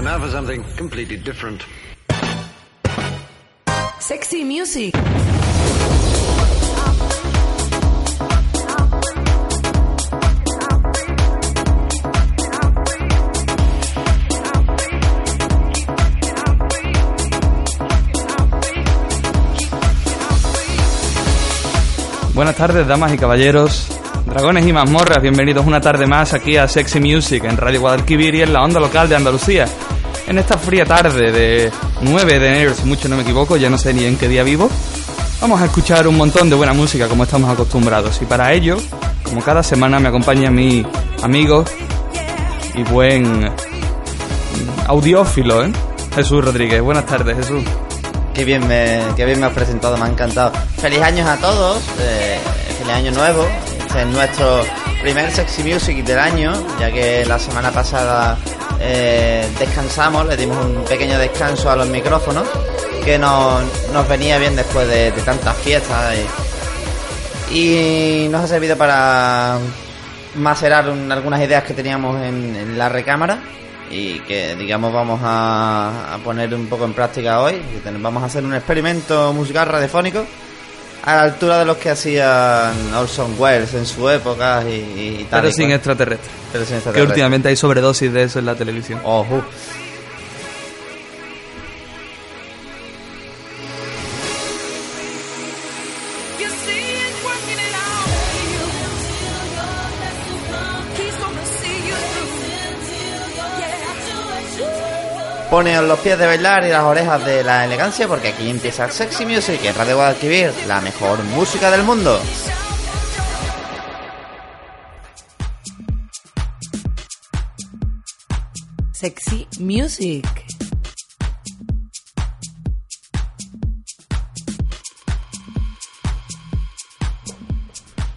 And now for something completely different. Sexy music. Buenas tardes, damas y caballeros, dragones y mazmorras, bienvenidos una tarde más aquí a Sexy Music en Radio Guadalquivir y en la onda local de Andalucía. En esta fría tarde de 9 de enero, si mucho no me equivoco, ya no sé ni en qué día vivo, vamos a escuchar un montón de buena música como estamos acostumbrados. Y para ello, como cada semana, me acompaña mi amigo y buen audiófilo, ¿eh? Jesús Rodríguez. Buenas tardes, Jesús. Qué bien me, qué bien me has presentado, me ha encantado. Feliz años a todos, eh, feliz año nuevo. Este es nuestro primer Sexy Music del año, ya que la semana pasada eh, descansamos, le dimos un pequeño descanso a los micrófonos, que nos, nos venía bien después de, tantas fiestas. Y, y nos ha servido para macerar un- algunas ideas que teníamos en, la recámara y que digamos vamos a, a poner un poco en práctica hoy. Vamos a hacer un experimento musical radiofónico a la altura de los que hacían Orson Welles en su época y, y tal. Pero y sin cual. extraterrestre. Pero sin Que extraterrestre. últimamente hay sobredosis de eso en la televisión. Ojo. You Poneos los pies de bailar y las orejas de la elegancia porque aquí empieza Sexy Music en Radio Guadalquivir, la mejor música del mundo. Sexy music.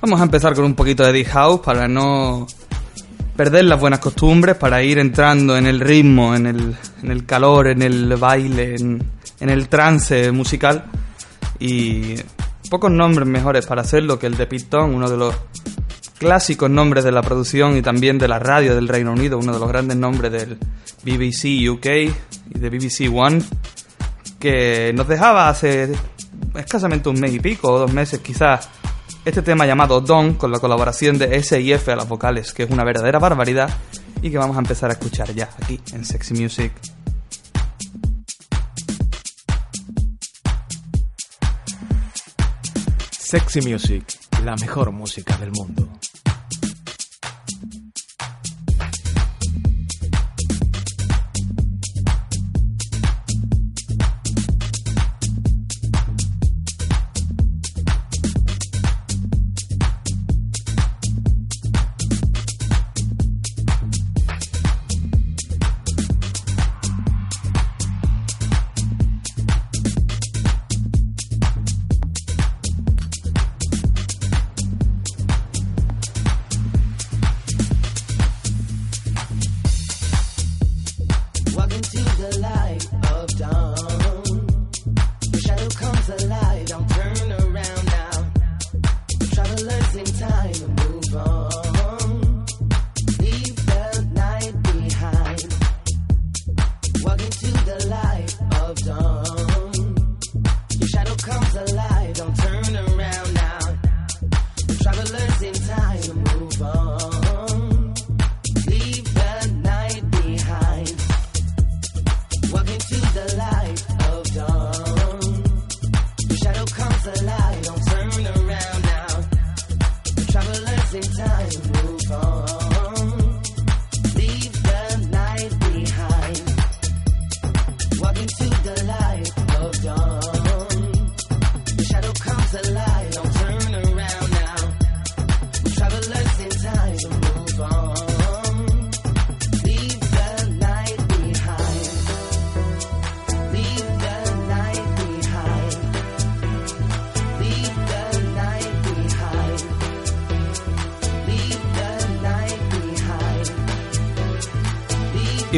Vamos a empezar con un poquito de Deep House para no perder las buenas costumbres, para ir entrando en el ritmo, en el, en el calor, en el baile, en, en el trance musical. Y pocos nombres mejores para hacerlo que el de Pitón, uno de los clásicos nombres de la producción y también de la radio del Reino Unido, uno de los grandes nombres del BBC UK y de BBC One, que nos dejaba hace escasamente un mes y pico, o dos meses quizás, este tema llamado Don, con la colaboración de S y F a las vocales, que es una verdadera barbaridad y que vamos a empezar a escuchar ya aquí en Sexy Music. Sexy Music, la mejor música del mundo.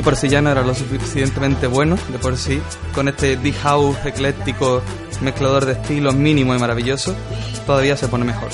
Por si ya no era lo suficientemente bueno de por sí, con este deep house ecléctico, mezclador de estilos mínimo y maravilloso, todavía se pone mejor.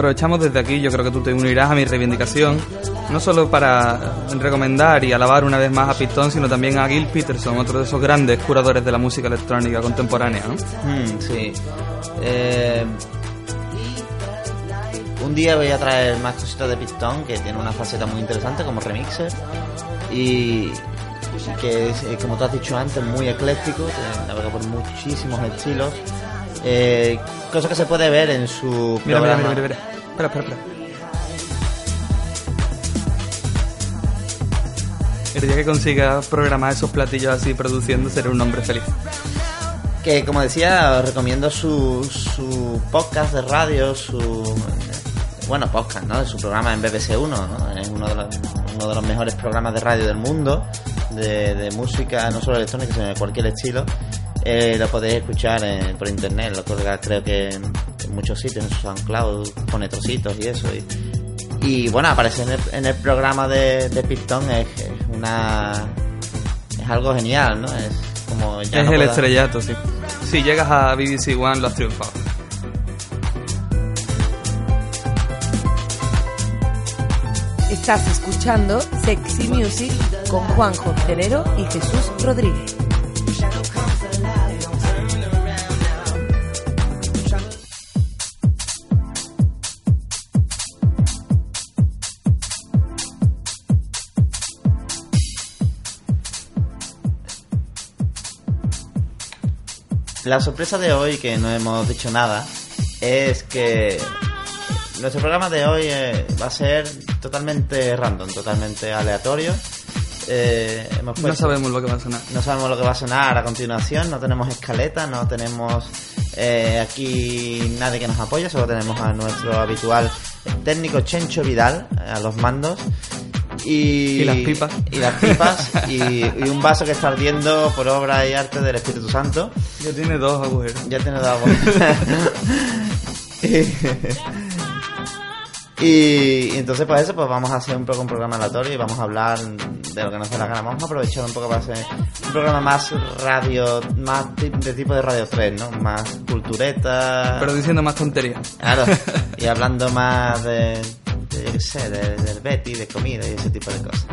Aprovechamos desde aquí, yo creo que tú te unirás a mi reivindicación, no solo para recomendar y alabar una vez más a Pistón, sino también a Gil Peterson, otro de esos grandes curadores de la música electrónica contemporánea. ¿no? Mm, sí. Eh, un día voy a traer más cositas de Pistón, que tiene una faceta muy interesante como remixer. Y que es, eh, como tú has dicho antes, muy ecléctico, navega por muchísimos estilos. Eh, cosa que se puede ver en su Mira, mira, programa. mira, mira, mira. Espera, espera, espera. El día que consiga programar esos platillos así produciendo, seré un hombre feliz. Que como decía, os recomiendo su, su podcast de radio, su bueno podcast, ¿no? Su programa en BBC 1, ¿no? Es uno de los, uno de los mejores programas de radio del mundo, de, de música, no solo electrónica, sino de cualquier estilo. Eh, lo podéis escuchar eh, por internet, lo colga creo que en, en muchos sitios, en SoundCloud, pone trocitos y eso. Y, y bueno, aparecer en el, en el programa de, de Pistón es, es una es algo genial, ¿no? Es como ya es no el puedo- estrellato, sí. Si llegas a BBC One, lo has triunfado. Estás escuchando Sexy Music con Juanjo Terero y Jesús Rodríguez. La sorpresa de hoy, que no hemos dicho nada, es que nuestro programa de hoy eh, va a ser totalmente random, totalmente aleatorio. Eh, hemos No sabemos lo que va a sonar. no sabemos lo que va a sonar a continuación, no tenemos escaleta, no tenemos eh, aquí nadie que nos apoye, solo tenemos a nuestro habitual técnico Chencho Vidal a los mandos. Y, Y las pipas. Y las pipas. y, y un vaso que está ardiendo por obra y arte del Espíritu Santo. Ya tiene dos agujeros. Ya tiene dado y, y entonces pues eso, pues vamos a hacer un poco un programa aleatorio y vamos a hablar de lo que nos dé la gana. Vamos a aprovechar un poco para hacer un programa más radio, más de tipo de Radio 3, ¿no? Más cultureta. Pero diciendo más tonterías. Claro, y hablando más de yo sé, de- del Betty, de comida y ese tipo de cosas.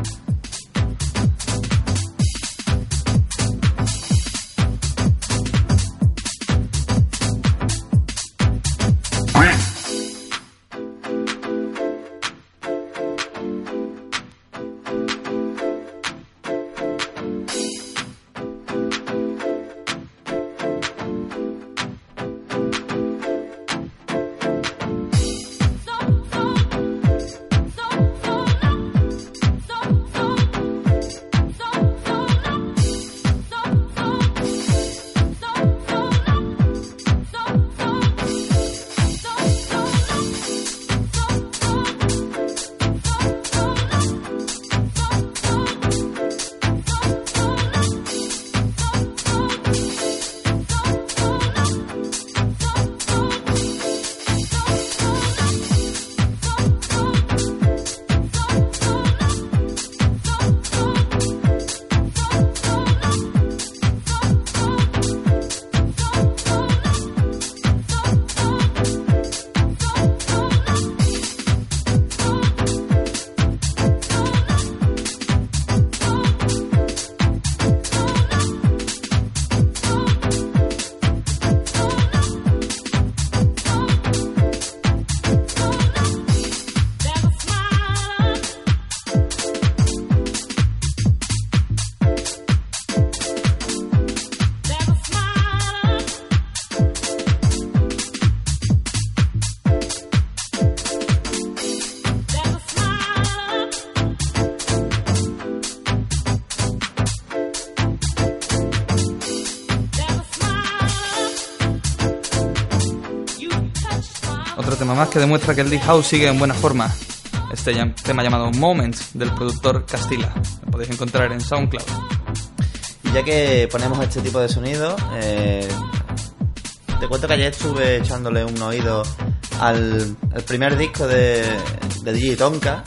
Más que demuestra que el Deep House sigue en buena forma. Este tema llamado Moments del productor Castilla. Lo podéis encontrar en SoundCloud. Y ya que ponemos este tipo de sonido, eh, te cuento que ayer estuve echándole un oído al, primer disco de, DJ Tonka,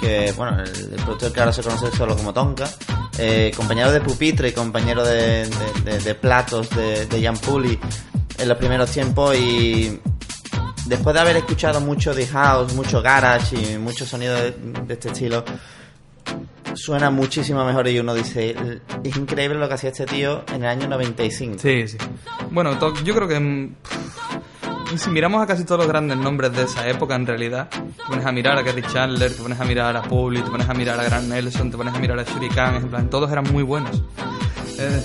que bueno, el, productor que ahora se conoce solo como Tonka, eh, compañero de pupitre y compañero de platos de, de Jan Puli en los primeros tiempos y después de haber escuchado mucho de house, mucho garage y mucho sonido de, este estilo, suena muchísimo mejor y uno dice, es increíble lo que hacía este tío en el año 95. Sí, sí. Bueno, yo creo que mm, si miramos a casi todos los grandes nombres de esa época, en realidad, te pones a mirar a Gary Chandler, te pones a mirar a Publi, te pones a mirar a Grant Nelson, te pones a mirar a Shuriken, en plan, todos eran muy buenos. Eh,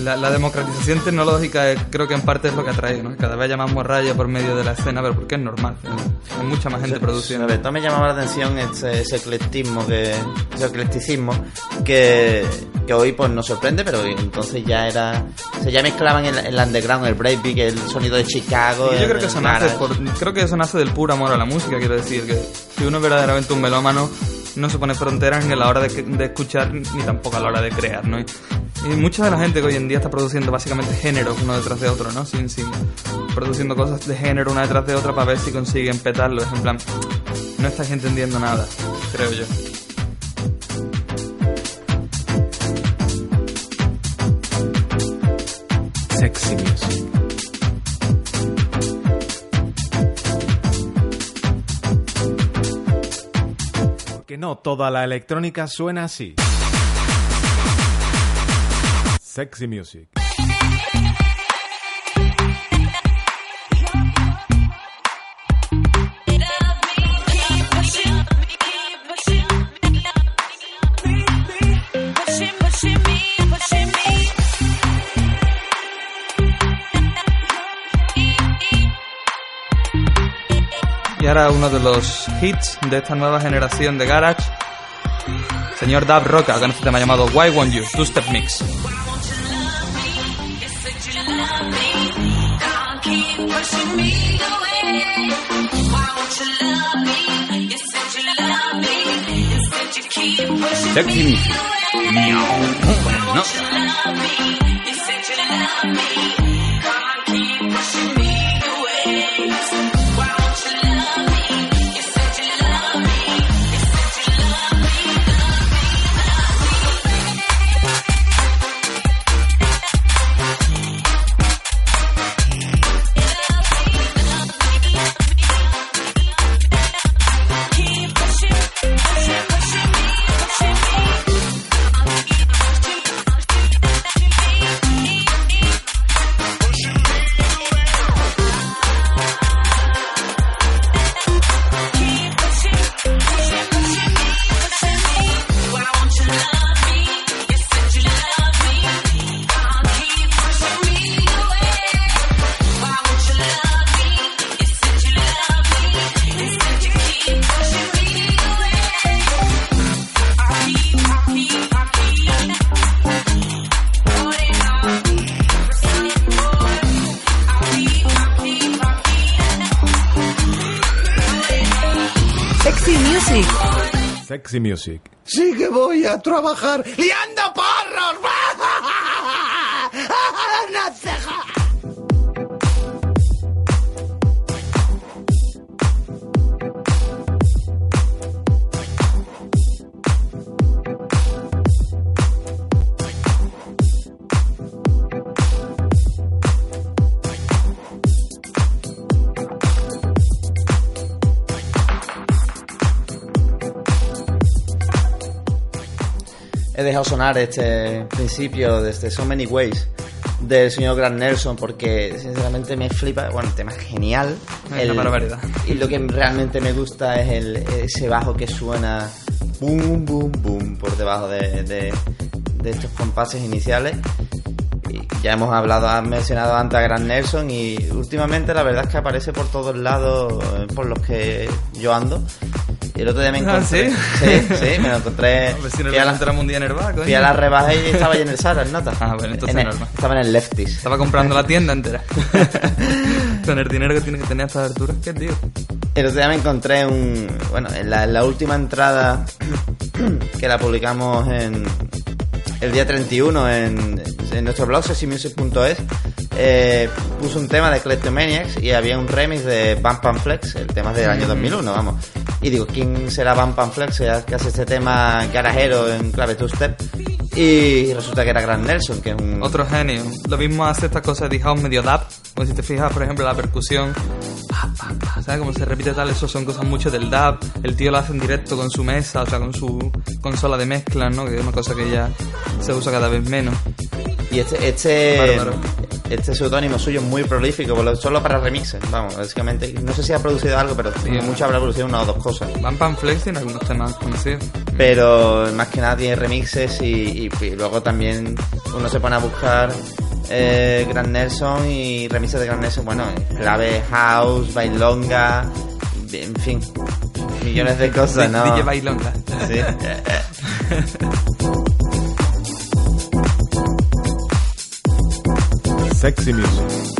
la, la democratización tecnológica creo que en parte es lo que atrae, ¿no? Cada vez más morralla por medio de la escena, pero porque es normal. ¿no? Hay mucha más gente produciendo. Sobre todo me llamaba la atención ese, ese eclectismo, que, ese eclecticismo que, que hoy pues nos sorprende, pero entonces ya era... Se ya mezclaban el, el underground, el breakbeat, el sonido de Chicago... Yo creo que eso nace por- creo que eso nace del puro amor a la música, quiero decir, que si uno es verdaderamente un melómano, no se pone fronteras a la hora de, de escuchar ni tampoco a la hora de crear, ¿no? Y, y mucha de la gente que hoy en día está produciendo básicamente géneros uno detrás de otro, ¿no? Sin, sin, produciendo cosas de género una detrás de otra para ver si consiguen petarlo. Es en plan, no estáis entendiendo nada, creo yo. Sexy Music. Porque no toda la electrónica suena así. Sexy Music. Ahora uno de los hits de esta nueva generación de Garage, señor Dab Roca, con este tema llamado Why Won't You, Two Step Mix. Sexy Music. Sexy Sí que voy a trabajar liando He dejado sonar este principio desde So Many Ways del señor Grant Nelson porque sinceramente me flipa. Bueno, el tema es genial. Barbaridad. Y lo que realmente me gusta es el, ese bajo que suena boom, boom, boom por debajo de, de- de estos compases iniciales. Y ya hemos hablado, has mencionado antes a Grant Nelson y últimamente la verdad es que aparece por todos lados eh, por los que yo ando. Y el otro día me Ah, encontré. ¿sí? Sí, sí, me lo encontré. A ver si nos fui, a la, encontramos un día en el bar, fui a la rebaja y estaba ahí en el Zara, en nota. Ah, bueno, entonces En el-. Estaba en el Lefties. Estaba comprando la tienda entera. Con el dinero que tiene que tener a estas alturas, ¿qué tío? El otro día me encontré un. Bueno, en la, en la última entrada que la publicamos en. El día 31 en, en nuestro blog, sexymusic.es, eh, puso un tema de Kleptomaniacs y había un remix de Bump and Flex, el tema del año 2001, vamos. Y digo, ¿quién será Bump and Flex que hace este tema garajero en clave two-step? Y resulta que era Grant Nelson, que es un... Otro genio. Lo mismo hace estas cosas de house medio dub. Como si te fijas, por ejemplo, la percusión. ¿Sabes cómo se repite tal? Eso son cosas mucho del dub. El tío lo hace en directo con su mesa, o sea, con su consola de mezcla, ¿no? Que es una cosa que ya se usa cada vez menos. Y este, este, Bárbaro. Este seudónimo suyo es muy prolífico, solo para remixes, vamos, básicamente. No sé si ha producido algo, pero Sí. mucho habrá producido una o dos cosas. Van Pan Flex tiene algunos temas conocidos. Pero más que nada tiene remixes y, y- y luego también uno se pone a buscar eh, Grand Nelson y remixes de Grand Nelson, bueno, clave house, bailonga, en fin, millones de cosas, ¿no? DJ Bailonga. Sí. Sexy Music.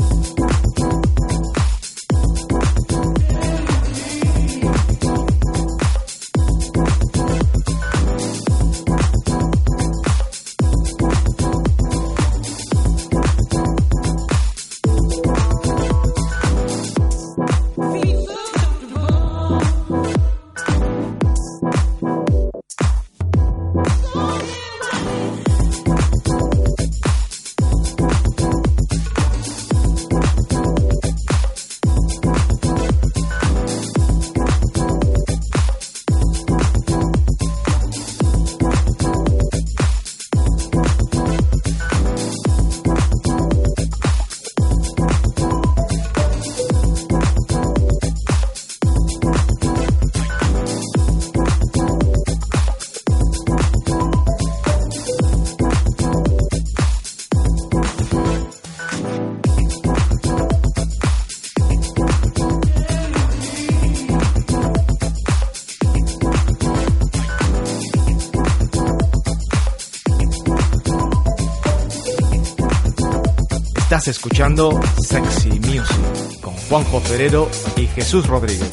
Escuchando Sexy Music con Juanjo Ferrero y Jesús Rodríguez.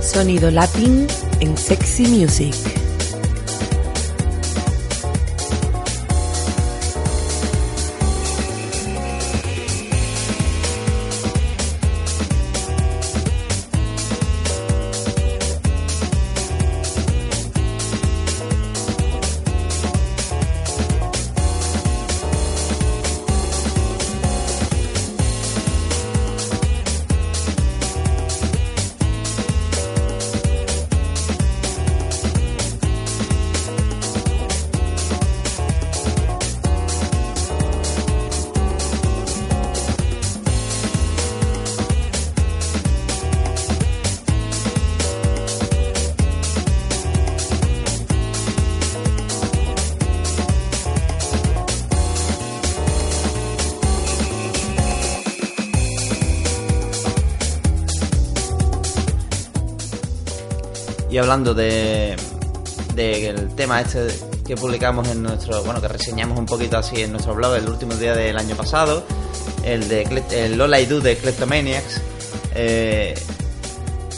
Sonido Latin en Sexy Music. Y hablando de del tema este que publicamos en nuestro, bueno, que reseñamos un poquito así en nuestro blog el último día del año pasado, el de el Lola I Do de Kleptomaniacs, eh,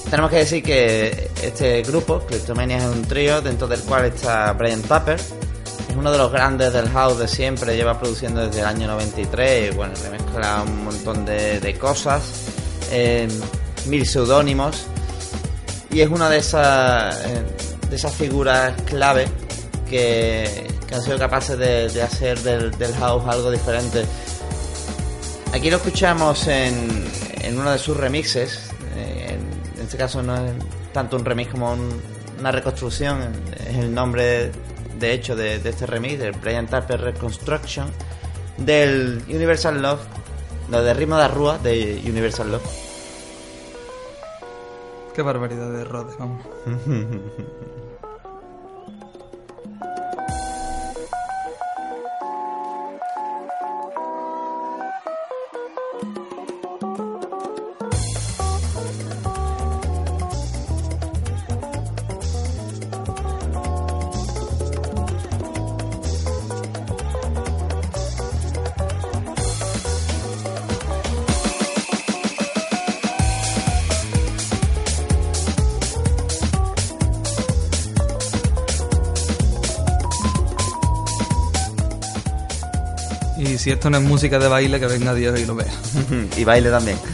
tenemos que decir que este grupo, Kleptomaniacs, es un trío dentro del cual está Brian Tapper, es uno de los grandes del house de siempre, lleva produciendo desde el año 93, y bueno, remezcla un montón de, de cosas, eh, mil seudónimos, y es una de esas eh, de esas figuras clave que, que han sido capaces de, de hacer del, del house algo diferente. Aquí lo escuchamos en, en uno de sus remixes. eh, en, este caso no es tanto un remix como un- una reconstrucción. Es el nombre de hecho de, este remix, del Brian Tapper Reconstruction, del Universal Love, no, de Ritmo de Rúa de Universal Love. Qué barbaridad de Rhodes, vamos. Si esto no es música de baile, que venga Dios y lo vea. y baile también.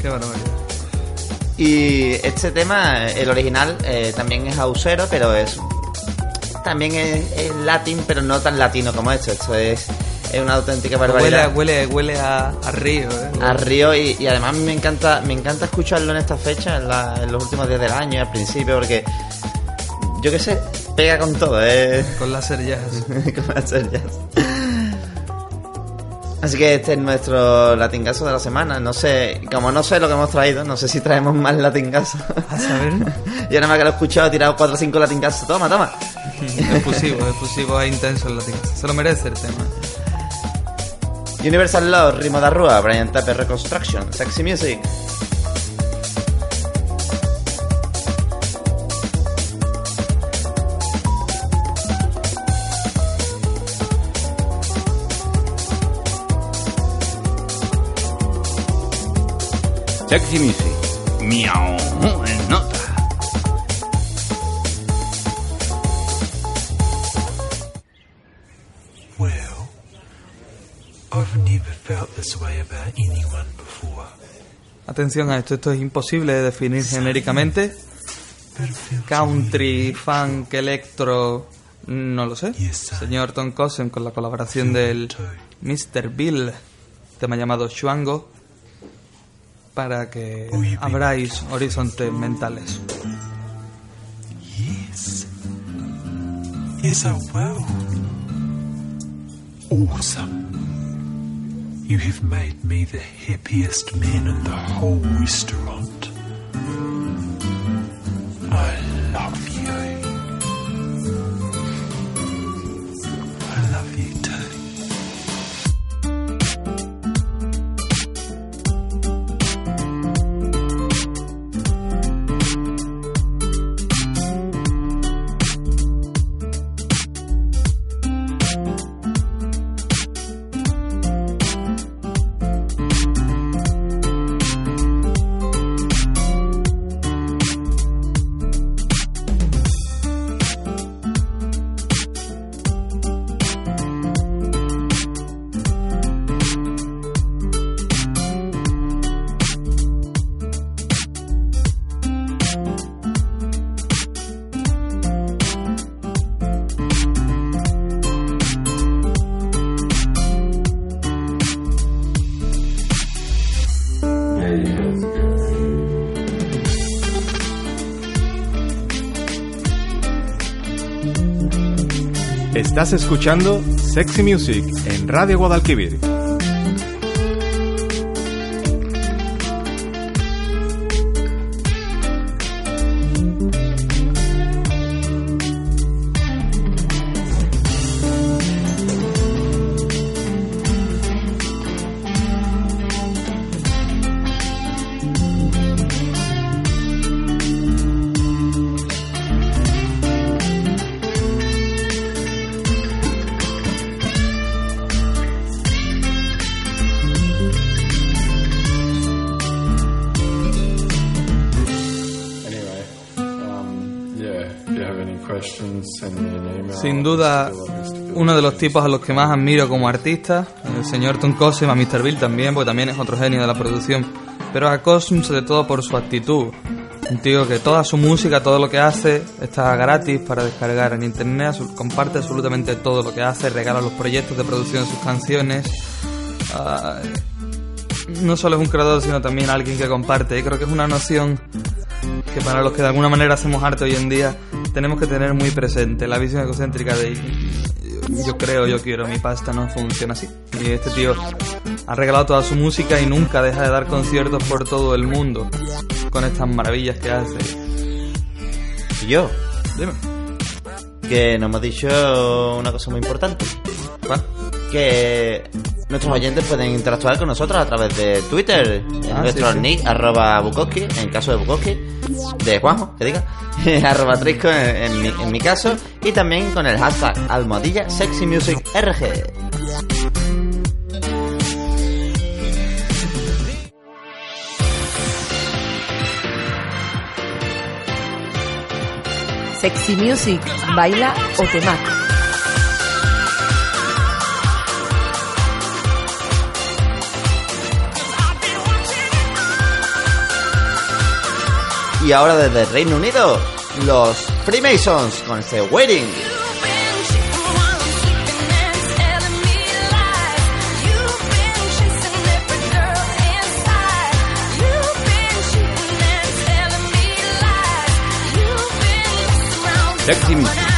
Qué barbaridad. Y este tema, el original, eh, también es ausero, pero es. También es, es latín, pero no tan latino como esto. Esto es, es una auténtica Huele, barbaridad. huele, huele a, a río, ¿eh? a río y, y además me encanta me encanta escucarlo en esta fecha en, la- en los últimos días del año al principio porque yo qué sé pega con todo eh Con láser jazz. Con láser jazz. así que este es nuestro latingazo de la semana no sé como no sé lo que hemos traído no sé si traemos más latingazos A saber. yo nada más que lo he escuchado he tirado 4 o 5 latingazos toma toma Efusivo, efusivo e intenso el latín. Se lo merece el tema. Universal Love Ritmo da Rúa Brian Tapper Reconstruction Sexy Music Sexy Music. Miau. En nota. Well, I've never felt this way about anyone before. Atención a esto, esto es imposible de definir genéricamente. Country, funk, electro, no lo sé. Señor Tom Cosen con la colaboración del Mr. Bill, tema llamado Shuango, para que abráis horizontes mentales. Yes. Yes, I will. Awesome. You have made me the happiest man in the whole restaurant. Estás escuchando Sexy Music en Radio Guadalquivir. Sin duda, uno de los tipos a los que más admiro como artista, el señor Tom Cosem, a Mr. Bill también, porque también es otro genio de la producción, pero a Cosm sobre todo por su actitud. Un tío que toda su música, todo lo que hace, está gratis para descargar en internet, comparte absolutamente todo lo que hace, regala los proyectos de producción de sus canciones. Ah, no solo es un creador, sino también alguien que comparte. Y creo que es una noción que para los que de alguna manera hacemos arte hoy en día tenemos que tener muy presente la visión egocéntrica de yo creo, yo quiero mi pasta no funciona así. Y este tío ha regalado toda su música y nunca deja de dar conciertos por todo el mundo con estas maravillas que hace. Y yo, Dime. que nos hemos dicho una cosa muy importante. ¿Cuál? Que nuestros oyentes pueden interactuar con nosotros a través de Twitter, en Ah, nuestro sí, sí. nick, arroba Bukowski, en caso de Bukowski, de Juanjo, que diga, arroba Trisco en, en mi, en mi caso, y también con el hashtag almohadilla Sexy Music RG. Sexy Music, baila o te mato. Y ahora desde Reino Unido, los Freemasons con este. Sexy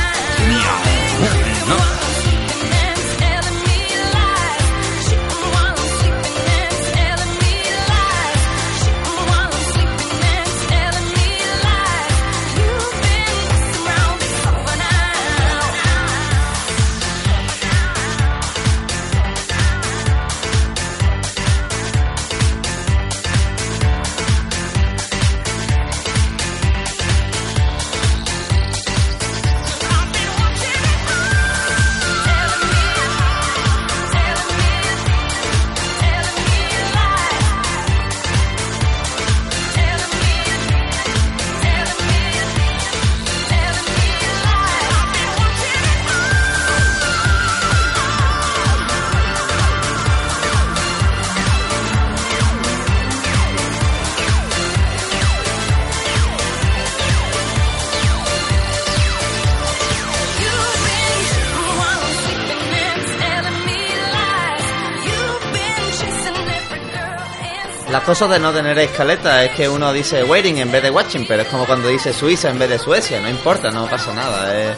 cosas de no tener escaleta es que uno dice waiting en vez de watching, pero es como cuando dice Suiza en vez de Suecia, no importa, no pasa nada, es,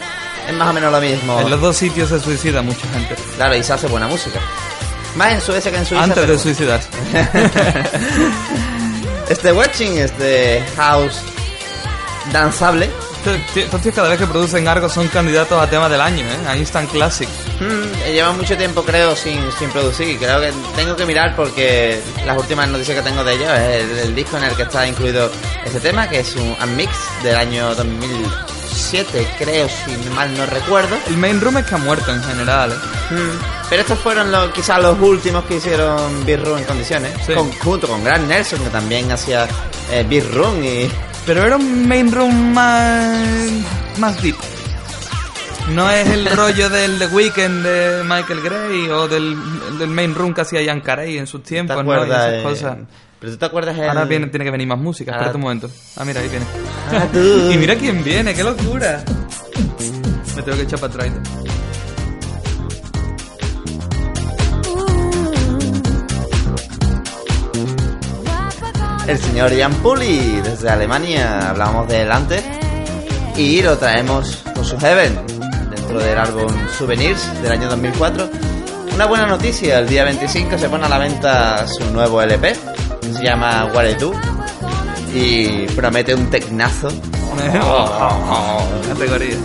es más o menos lo mismo. En los dos sitios se suicida mucha gente. Claro, y se hace buena música. Más en Suecia que en Suiza. Antes pero de suicidarse. Este watching es de house danzable. Estos estos tíos cada vez que producen algo son candidatos a tema del año, ¿eh? A Instant Classic. Mm, lleva mucho tiempo creo sin, sin producir y creo que tengo que mirar porque las últimas noticias que tengo de ellos es el, el disco en el que está incluido este tema que es un mix del año 2007 creo si mal no recuerdo El main room es que ha muerto en general, ¿eh? Mm, pero estos fueron los, quizás los últimos que hicieron Beat Room en condiciones Sí. con- junto con Grant Nelson que también hacía eh, Beat Room y Pero era un main room más. más deep. No es el rollo del The Weeknd de Michael Gray o del, del main room que hacía Ian Carey en sus ¿te tiempos, ¿no? Y esas cosas. pero tú te acuerdas el... Ahora viene, tiene que venir más música, Ahora- espérate un momento. Ah, mira, ahí viene. Ah, y mira quién viene, qué locura. Me tengo que echar para atrás. El señor Jan Puli desde Alemania, hablábamos de él antes y lo traemos con su Heaven dentro del álbum Souvenirs del año 2004. Una buena noticia, el día 25 se pone a la venta su nuevo LP, que se llama What I Do y promete un tecnazo. Categoría.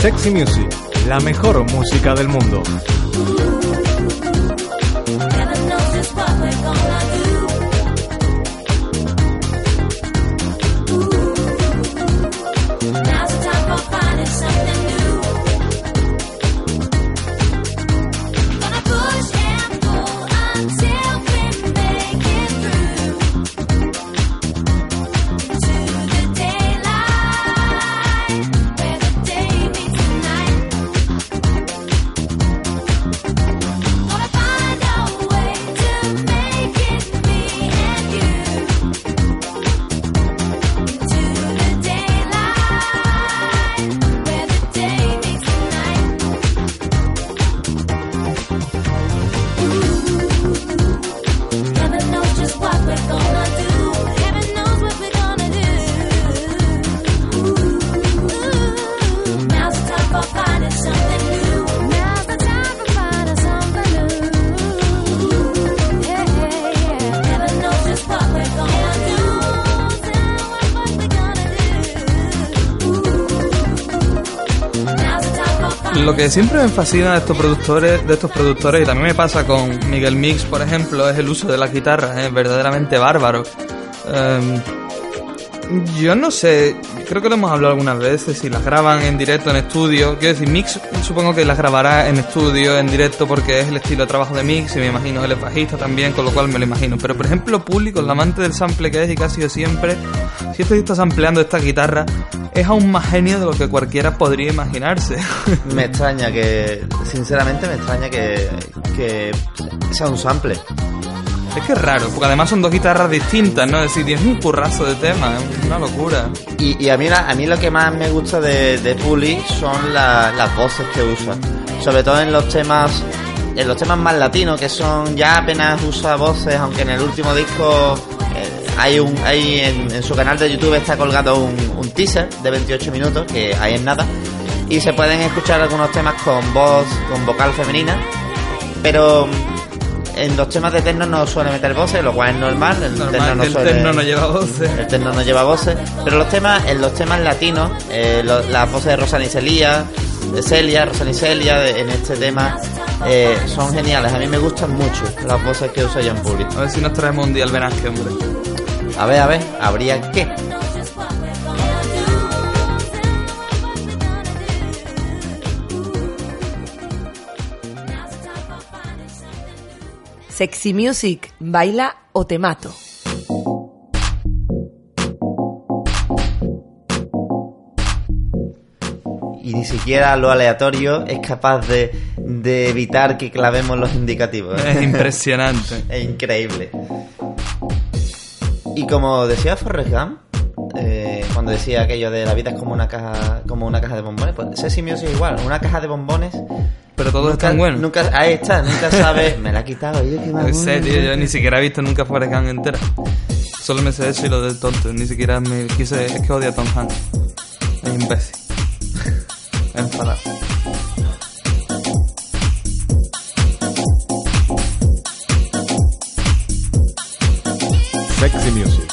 Sexy Music, la mejor música del mundo. Que siempre me fascina de estos productores, de estos productores, y también me pasa con Miguel Mix, por ejemplo, es el uso de la guitarra, es verdaderamente bárbaro. Em, yo no sé, creo que lo hemos hablado algunas veces, si las graban en directo en estudio. Quiero decir, Mix supongo que las grabará en estudio, en directo, porque es el estilo de trabajo de Mix y me imagino él es bajista también, con lo cual me lo imagino. Pero por ejemplo, Público, el amante del sample que es y ha sido siempre, si este está sampleando esta guitarra, es aún más genio de lo que cualquiera podría imaginarse. Me extraña que, sinceramente me extraña que, que sea un sample. Es que es raro, porque además son dos guitarras distintas, ¿no? Es decir, tienes un currazo de tema, es una locura. Y, y a, mí, la- a mí lo que más me gusta de, de Puli son la- las voces que usa. Sobre todo en los temas en los temas más latinos, que son ya apenas usa voces, aunque en el último disco hay un hay en, en su canal de YouTube está colgado un, un teaser de 28 minutos, que ahí es nada. Y se pueden escuchar algunos temas con voz, con vocal femenina, pero en los temas de techno no suele meter voces, lo cual es normal. El Normal, techno no el suele- techno no lleva voces. El techno no lleva voces. Pero los temas, en los temas latinos, eh, lo- las voces de Rosani Celia, de Celia, Rosani Celia, de- en este tema, eh, son geniales. A mí me gustan mucho las voces que usa John Puli. A ver si nos traemos un día al Benasque, hombre. A ver, a ver, habría que. Sexy Music, baila o te mato. Y ni siquiera lo aleatorio es capaz de, de evitar que clavemos los indicativos. Es impresionante. es increíble. Y como decía Forrest Gump, eh, cuando decía aquello de la vida es como una caja, como una caja de bombones, pues Sexy Music igual, una caja de bombones. Pero todos nunca, están buenos. Nunca, ahí está, nunca sabe. Me la ha quitado yo, qué En serio, yo ni siquiera he visto nunca Forrest Gump entera. Solo me sé eso y lo del tonto. Ni siquiera me quise. Es que odio a Tom Hanks. Es imbécil. Enfadado. Sexy Music.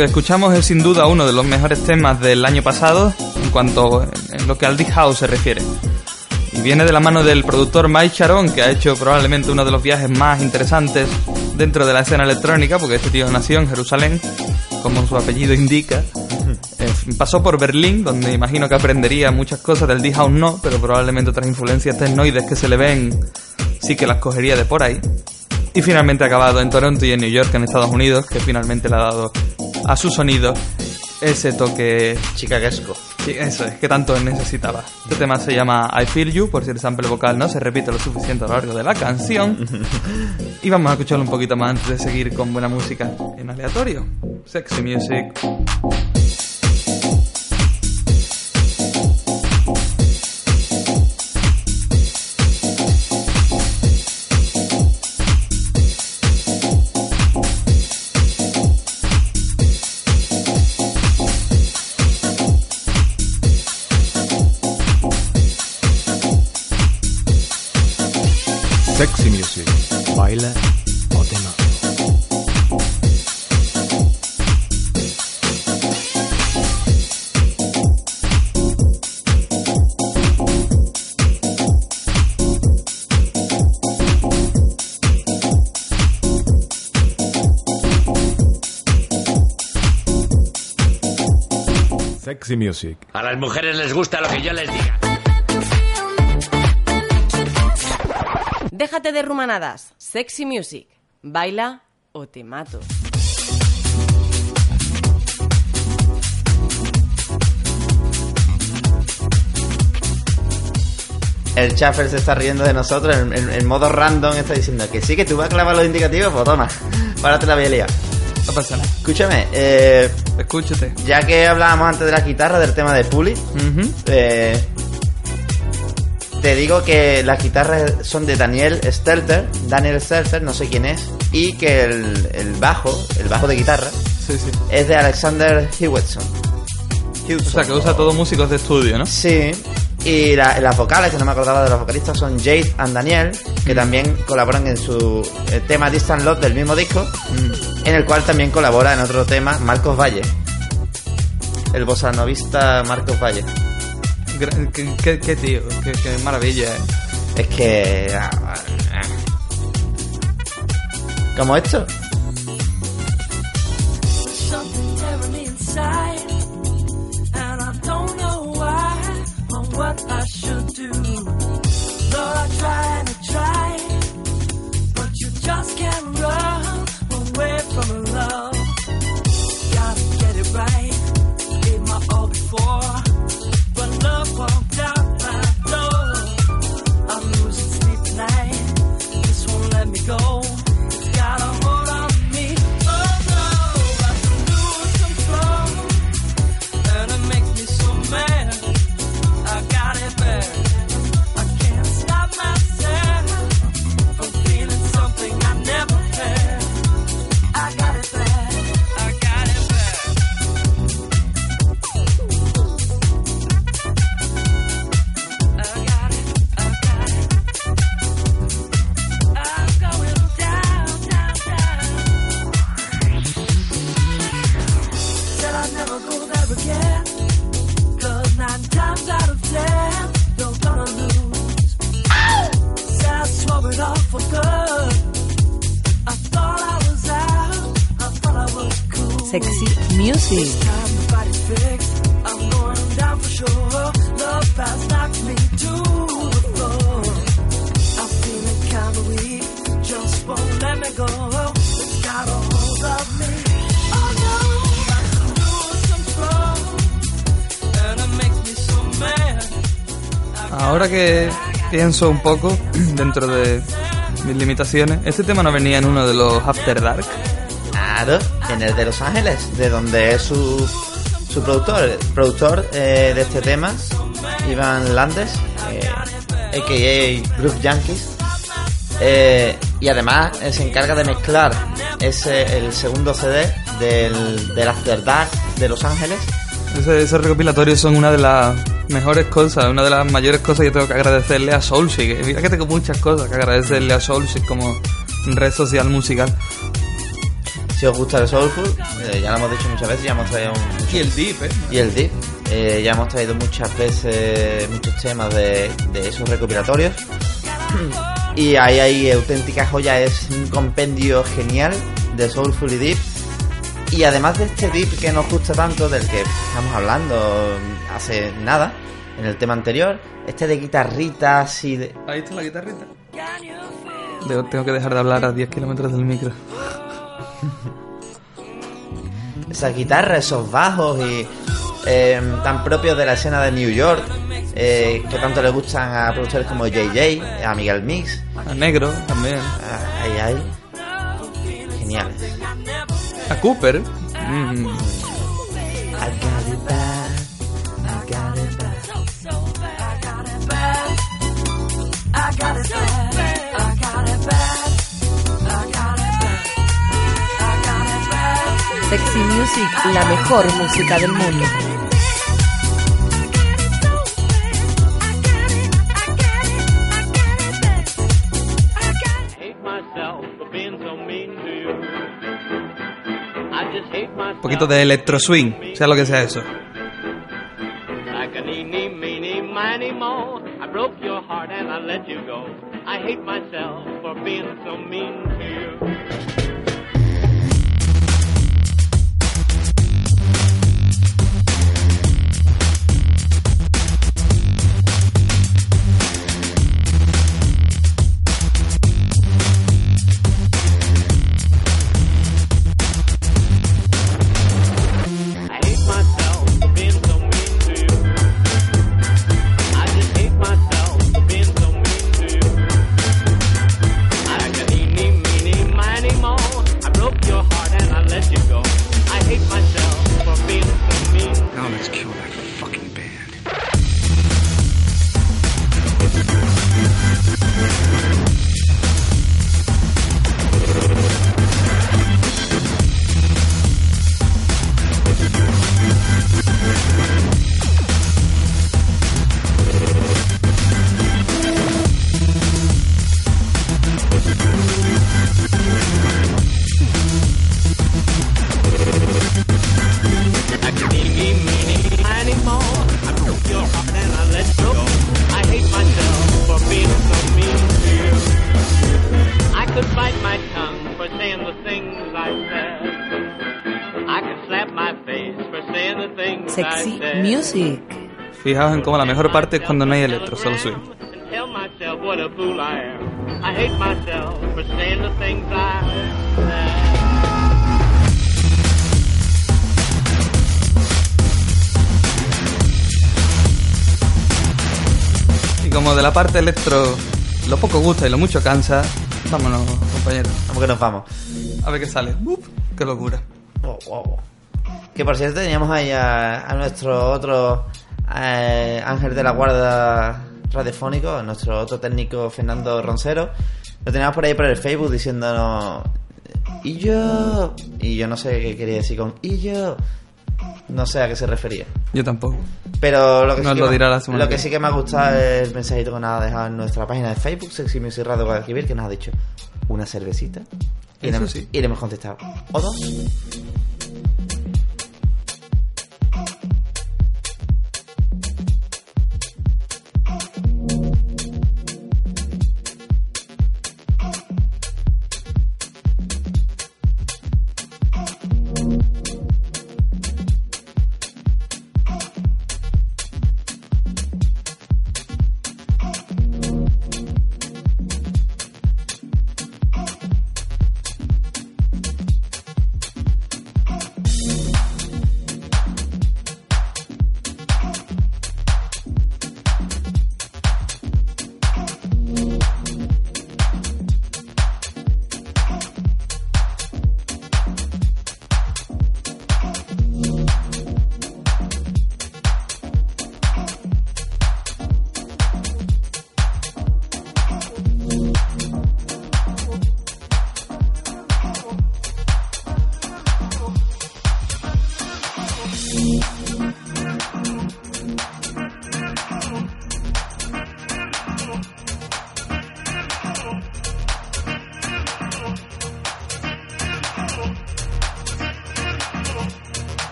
Que escuchamos es sin duda uno de los mejores temas del año pasado en cuanto en lo que al Deep House se refiere. Y viene de la mano del productor Mike Sharon, que ha hecho probablemente uno de los viajes más interesantes dentro de la escena electrónica, porque este tío nació en Jerusalén, como su apellido indica. Eh, pasó por Berlín, donde imagino que aprendería muchas cosas del Deep House no, pero probablemente otras influencias tecnoides que se le ven sí que las cogería de por ahí. Y finalmente ha acabado en Toronto y en New York, en Estados Unidos, que finalmente le ha dado a su sonido ese toque chicaguesco. Sí, eso es, que tanto necesitaba. Este tema se llama I Feel You, por si el sample vocal no se repite lo suficiente a lo largo de la canción. y vamos a escucharlo un poquito más antes de seguir con buena música en aleatorio. Sexy Music. Sexy Music. A las mujeres les gusta lo que yo les diga. Déjate de rumanadas. Sexy Music. Baila o te mato. El Chaffer se está riendo de nosotros en, en, modo random. Está diciendo que sí, que tú vas a clavar los indicativos, pues toma. Ahora te la voy a liar. No pasa nada. Escúchame, eh, Escúchate. ya que hablábamos antes de la guitarra, del tema de Puli, eh, te digo que las guitarras son de Daniel Stelter, Daniel Stelter, no sé quién es, y que el, el bajo, el bajo de guitarra, Sí, sí. es de Alexander Hewitson. O sea, que usa todos músicos de estudio, ¿no? Sí. Y la- las vocales, que no me acordaba de los vocalistas, son Jade and Daniel, que también colaboran en su eh, tema Distant Love del mismo disco, en el cual también colabora en otro tema Marcos Valle. El bosanovista Marcos Valle. Qué, qué- qué tío, qué, qué maravilla, ¿eh? Es que... ah, ah. Como esto. Something tearing me right, gave my all before, but love walked pienso un poco dentro de mis limitaciones, este tema no venía en uno de los After Dark. Claro, en el de Los Ángeles, de donde es su, su productor. El productor eh, de este tema, Ivan Landes, eh, a.k.a. Groove Yankees. Eh, y además se encarga de mezclar ese, el segundo CD del, del After Dark de Los Ángeles. Ese- esos recopilatorios son una de las mejores cosas, una de las mayores cosas que tengo que agradecerle a Soulseek. Mira que tengo muchas cosas que agradecerle a Soulseek como red social musical. Si os gusta el Soulful, eh, ya lo hemos dicho muchas veces, ya hemos traído un, Y el Deep, ¿eh? y el Deep. Eh, ya hemos traído muchas veces muchos temas de, de esos recopilatorios. Y ahí hay auténtica joya, es un compendio genial de Soulful y Deep. Y además de este Deep que nos gusta tanto, del que estamos hablando hace nada, en el tema anterior, este de guitarritas y de... Ahí está la guitarrita. Debo- tengo que dejar de hablar a 10 kilómetros del micro. esas guitarras, esos bajos y eh, tan propios de la escena de New York, eh, que tanto le gustan a productores como JJ, a Miguel Mix, A Negro también. a- ahí, ahí. Geniales. Cooper. Mm. Sexy Music, la mejor música del mundo. Un poquito de electro swing, sea lo que sea eso. I broke your heart and I let you go. I hate myself for being so mean Fijaos en cómo la mejor parte es cuando no hay electro, solo swing. Y como de la parte electro lo poco gusta y lo mucho cansa, vámonos, compañeros. Vamos que nos vamos. A ver qué sale. ¡Qué locura! Oh, wow. Que por cierto teníamos ahí a, a nuestro otro eh, ángel de la guarda radiofónico, nuestro otro técnico Fernando Roncero. Lo teníamos por ahí por el Facebook diciéndonos y yo y yo no sé qué quería decir con y yo no sé a qué se refería. Yo tampoco. Pero lo que, sí, lo que, dirá me- la semana lo que que sí que me ha gustado es el mensajito que nos ha dejado en nuestra página de Facebook, Sexy Music Radio Guadalquivir, que nos ha dicho una cervecita. Y, Eso le, sí. y le hemos contestado, ¿o dos?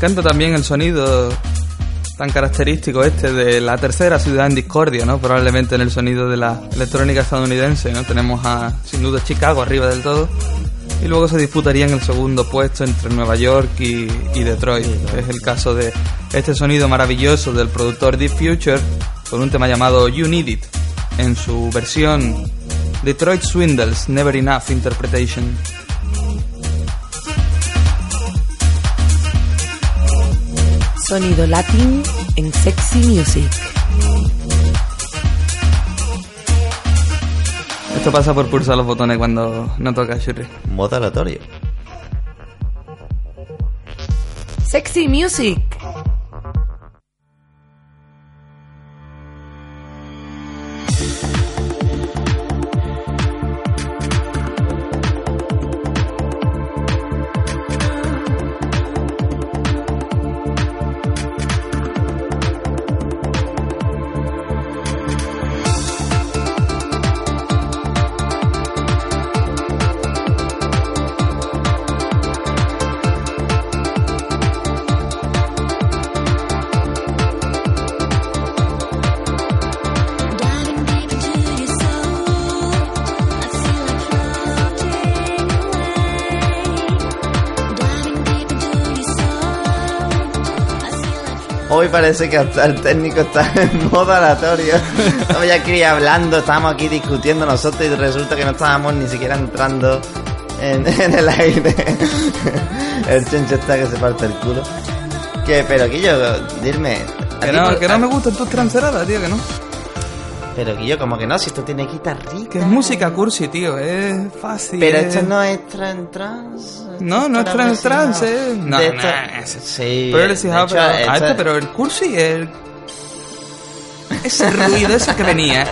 Encanta también el sonido tan característico este de la tercera ciudad en discordia, ¿no? Probablemente en el sonido de la electrónica estadounidense, ¿no? Tenemos a, sin duda, Chicago arriba del todo. Y luego se disputaría en el segundo puesto entre Nueva York y, y Detroit. Es el caso de este sonido maravilloso del productor Deep Future con un tema llamado You Need It en su versión Detroit Swindles Never Enough Interpretation. Sonido latín en Sexy Music. Esto pasa por pulsar los botones cuando no toca Shuri. Modo aleatorio. Sexy Music. Parece que hasta el técnico está en modo aleatorio. Estamos ya aquí hablando, estábamos aquí discutiendo nosotros y resulta que no estábamos ni siquiera entrando en, en el aire. El chencho está que se parte el culo. Que, pero Guillo, dime. ¿a Que no, que no me gustan tus transeradas, tío, que no. Pero Guillo, como que no, si esto tiene guitarrita. Que es música cursi, tío, es fácil. Pero es- esto no es trans. No, no es trans trans, eh. No, De no, esto- es- Sí. Progressive de House, hecho, pero, ah, este, pero el cursi es... ese ruido, ese que venía.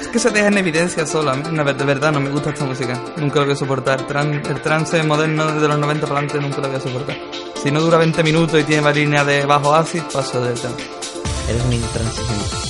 Es que se deja en evidencia solo. A mí, una vez, de verdad, no me gusta esta música. Nunca lo voy a soportar. Tran- el trance moderno de los 90 para adelante nunca lo voy a soportar. Si no dura 20 minutos y tiene varias líneas de bajo acid, paso del tema. Eres un intransigente.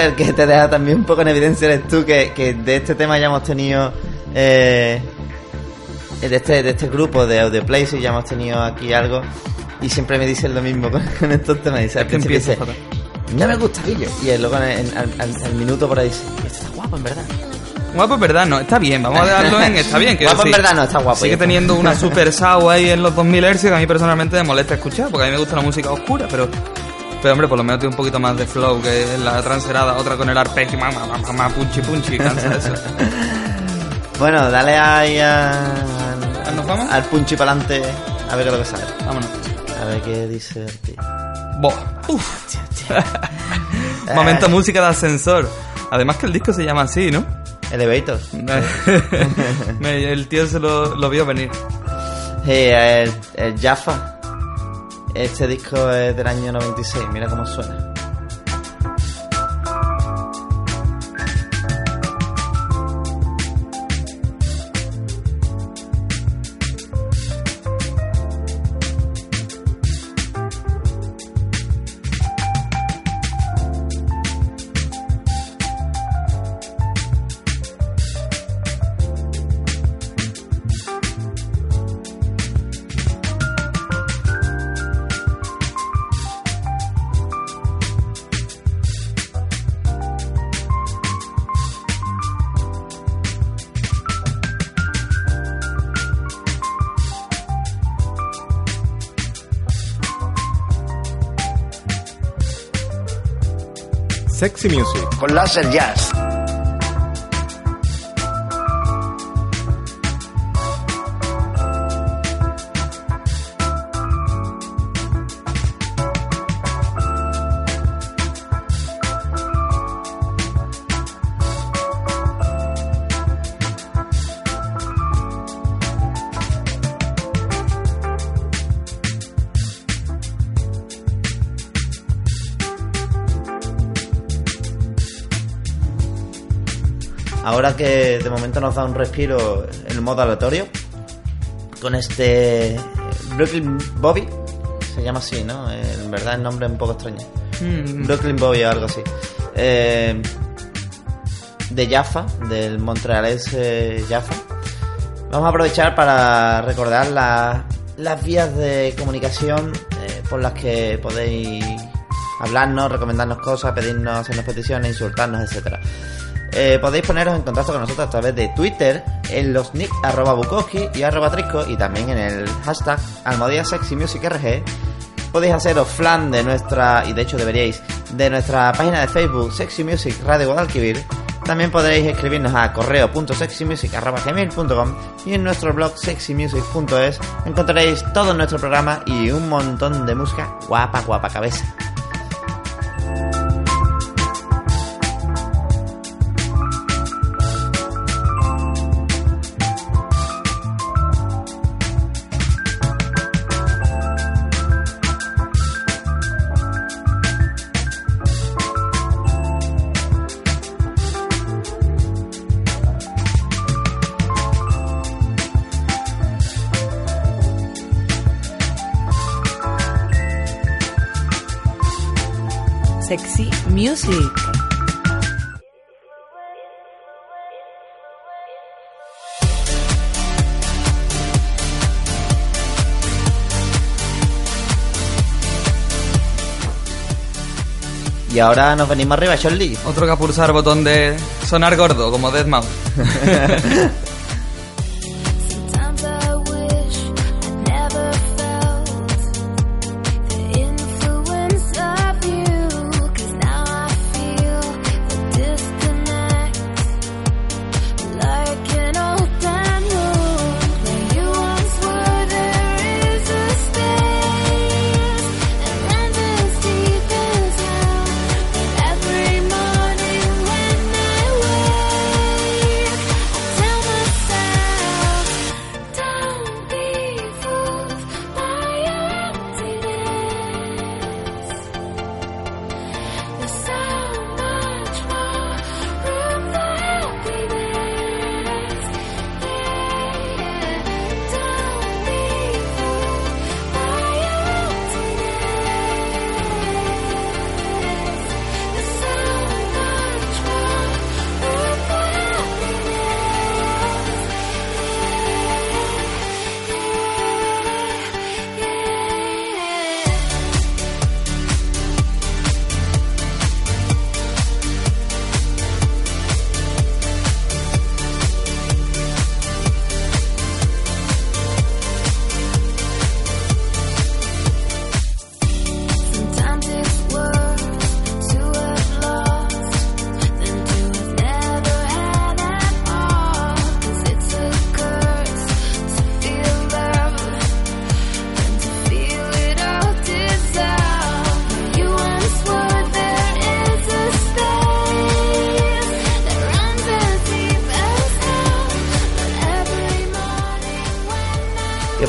Que el que te deja también un poco en evidencia eres tú, que, que de este tema ya hemos tenido. Eh, de, este, de este grupo de Audio Places ya hemos tenido aquí algo. Y siempre me dicen lo mismo con, con estos temas. Dice, al que principio dice, no me gusta Guillo. Y luego en- en- al, al- al minuto por ahí dice, este está guapo en verdad. Guapo es verdad, no, está bien, vamos a dejarlo en está bien. quiero Guapo en verdad no, está guapo, Sigue teniendo una super sound ahí en los 2000 Hz que a mí personalmente me molesta escuchar, porque a mí me gusta la música oscura, pero, pero hombre, por lo menos tiene un poquito más de flow que la transerada, otra con el arpegio, más, más, más punchi punchi, cansa eso. Bueno, dale ahí a, ¿Nos vamos? al punchi para adelante a ver qué es lo que sale. Vámonos. A ver qué dice el tío. Bo. Uf. Momento música de ascensor. Además que el disco se llama así, ¿no? Elevator. El tío se lo, lo vio venir. Sí, el, el Jaffa. Este disco es del año 96, mira cómo suena. Sexy Music. Con Laser Jazz. Que de momento nos da un respiro en el modo aleatorio, con este Brooklyn Bobby, se llama así, ¿no? Eh, En verdad el nombre es un poco extraño. Mm. Brooklyn Bobby o algo así. Eh, de Jaffa, del montrealense Jaffa. Vamos a aprovechar para recordar la- las vías de comunicación eh, por las que podéis hablarnos, recomendarnos cosas, pedirnos, hacernos peticiones, insultarnos, etcétera. Eh, podéis poneros en contacto con nosotros a través de Twitter, en los nick arroba Bukowski y arroba Trisco y también en el hashtag Almohadilla Sexy. Podéis haceros flan de nuestra, y de hecho deberíais, de nuestra página de Facebook Sexy Music Radio Guadalquivir. También podréis escribirnos a correo.sexymusic.gmail.com y en nuestro blog sexymusic.es encontraréis todo nuestro programa y un montón de música guapa, guapa cabeza. Y ahora nos venimos arriba, Charlie. Otro que a pulsar botón de sonar gordo, como Deadmau5.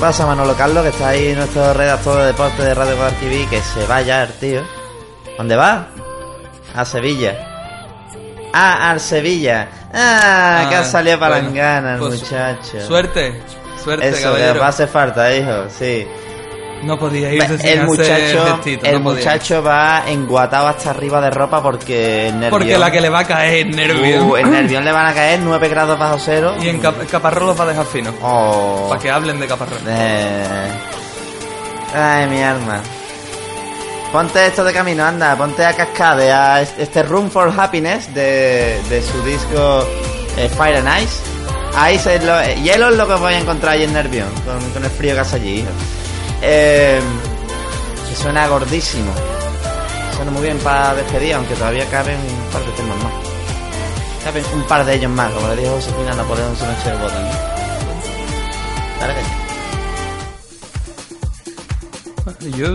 pasa, Manolo Carlos? Que está ahí nuestro redactor de deporte de Radio Guadalquivir, que se va ya el tío. ¿Dónde va? A Sevilla. Ah, al Sevilla. Ah, que ha Ah, salido para bueno, el pues, muchacho. Suerte, suerte, Eso, que caballero. va a hacer falta, hijo, sí. No podía irse sin el muchacho, el no muchacho va enguatado hasta arriba de ropa porque el nervión... Porque la que le va a caer es nervio. Uh, el nervión le van a caer 9 grados bajo cero. Y en cap Caparrós los va a dejar fino. Oh. Para que hablen de Caparrós. Eh. Ay, mi alma. Ponte esto de camino, anda, ponte a Cascade, a es- este Room for Happiness de, de su disco eh, Fire and Ice. Ahí se lo, eh, hielo es lo que voy a encontrar ahí en Nervión, con, con el frío que hace allí, hijo. Eh, que suena gordísimo. Suena muy bien para despedir, aunque todavía caben un par de temas más. Caben un par de ellos más, como le dijo Josefina Napoleón en su noche de boda, ¿no? Dale caña. Yo.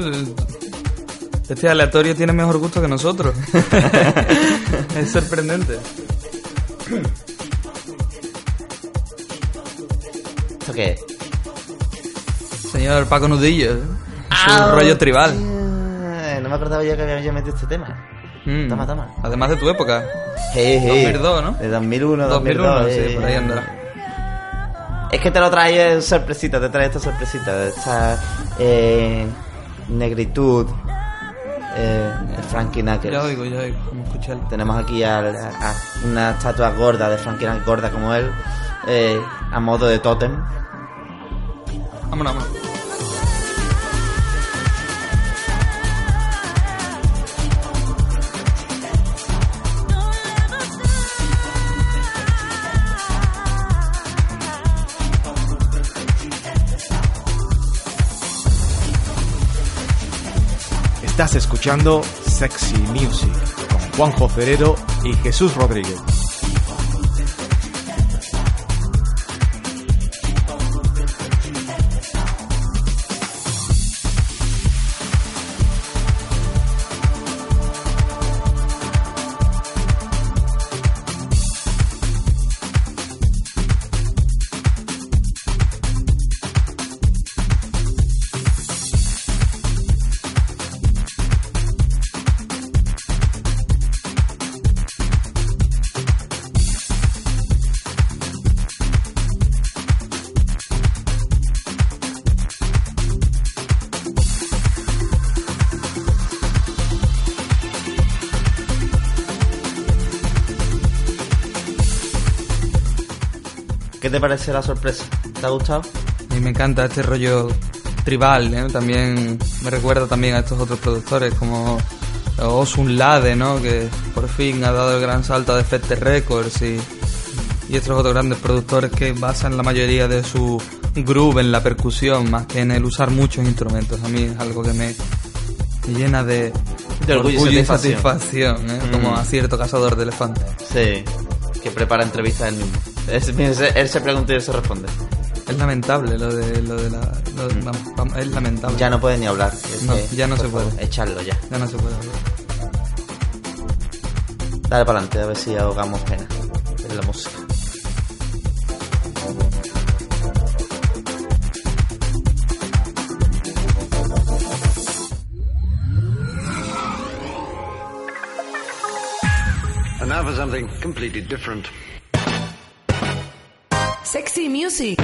Este aleatorio tiene mejor gusto que nosotros. es sorprendente. ¿Esto qué es? Señor Paco Nudillo. ¿eh? Su Ah, rollo tribal. Eh, no me acordaba yo que había metido este tema. Mm. Toma, toma. Además de tu época. Hey, hey. 2002, ¿no? De 2001, 2001, 2002. sí, eh. por ahí andará. Es que te lo trae sorpresita, te trae esta sorpresita, esta eh, negritud. Eh, de Frankie Knuckles. Ya oigo, ya oigo. Escucharlo. Tenemos aquí a una estatua gorda de Frankie Knuckles, gorda como él, eh, a modo de tótem. Vámonos, vámonos. Estás escuchando Sexy Music con Juanjo Ferrero y Jesús Rodríguez. Te parece la sorpresa? ¿Te ha gustado? A mí me encanta este rollo tribal, ¿eh? También me recuerda también a estos otros productores como Osun Lade, ¿no? Que por fin ha dado el gran salto a Defecte Records y, y estos otros grandes productores que basan la mayoría de su groove en la percusión más que en el usar muchos instrumentos. A mí es algo que me me llena de, De orgullo y satisfacción. ¿eh? Mm. como a cierto cazador de elefantes. Sí, que prepara entrevistas él mismo. Es- él, él se pregunta y él se responde. Es lamentable lo de, lo de la... lo de- vamos, es lamentable. Ya no puede ni hablar. No, que, ya no se favor, puede. Echarlo ya. Ya no se puede hablar. Dale para adelante, a ver si ahogamos pena en la música. And now for something completely different. Sexy Music.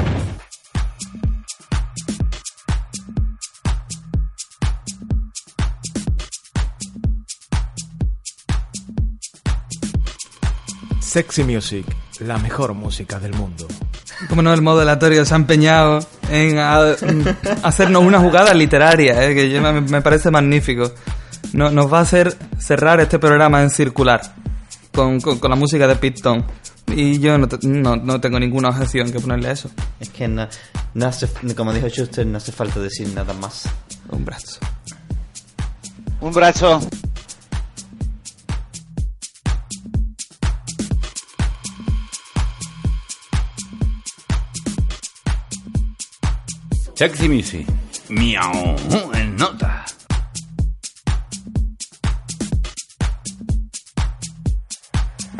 Sexy Music, la mejor música del mundo. Como no, el modulatorio se ha empeñado en a- hacernos una jugada literaria, ¿eh? que yo me, me parece magnífico. No- nos va a hacer cerrar este programa en circular con, con- con la música de Pitton. Y yo no, te- no, no tengo ninguna objeción que ponerle a eso. Es que no, no hace, como dijo Schuster, no hace falta decir nada más. Un brazo. Un brazo. Sexy Music. Miau. En nota.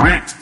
Sexy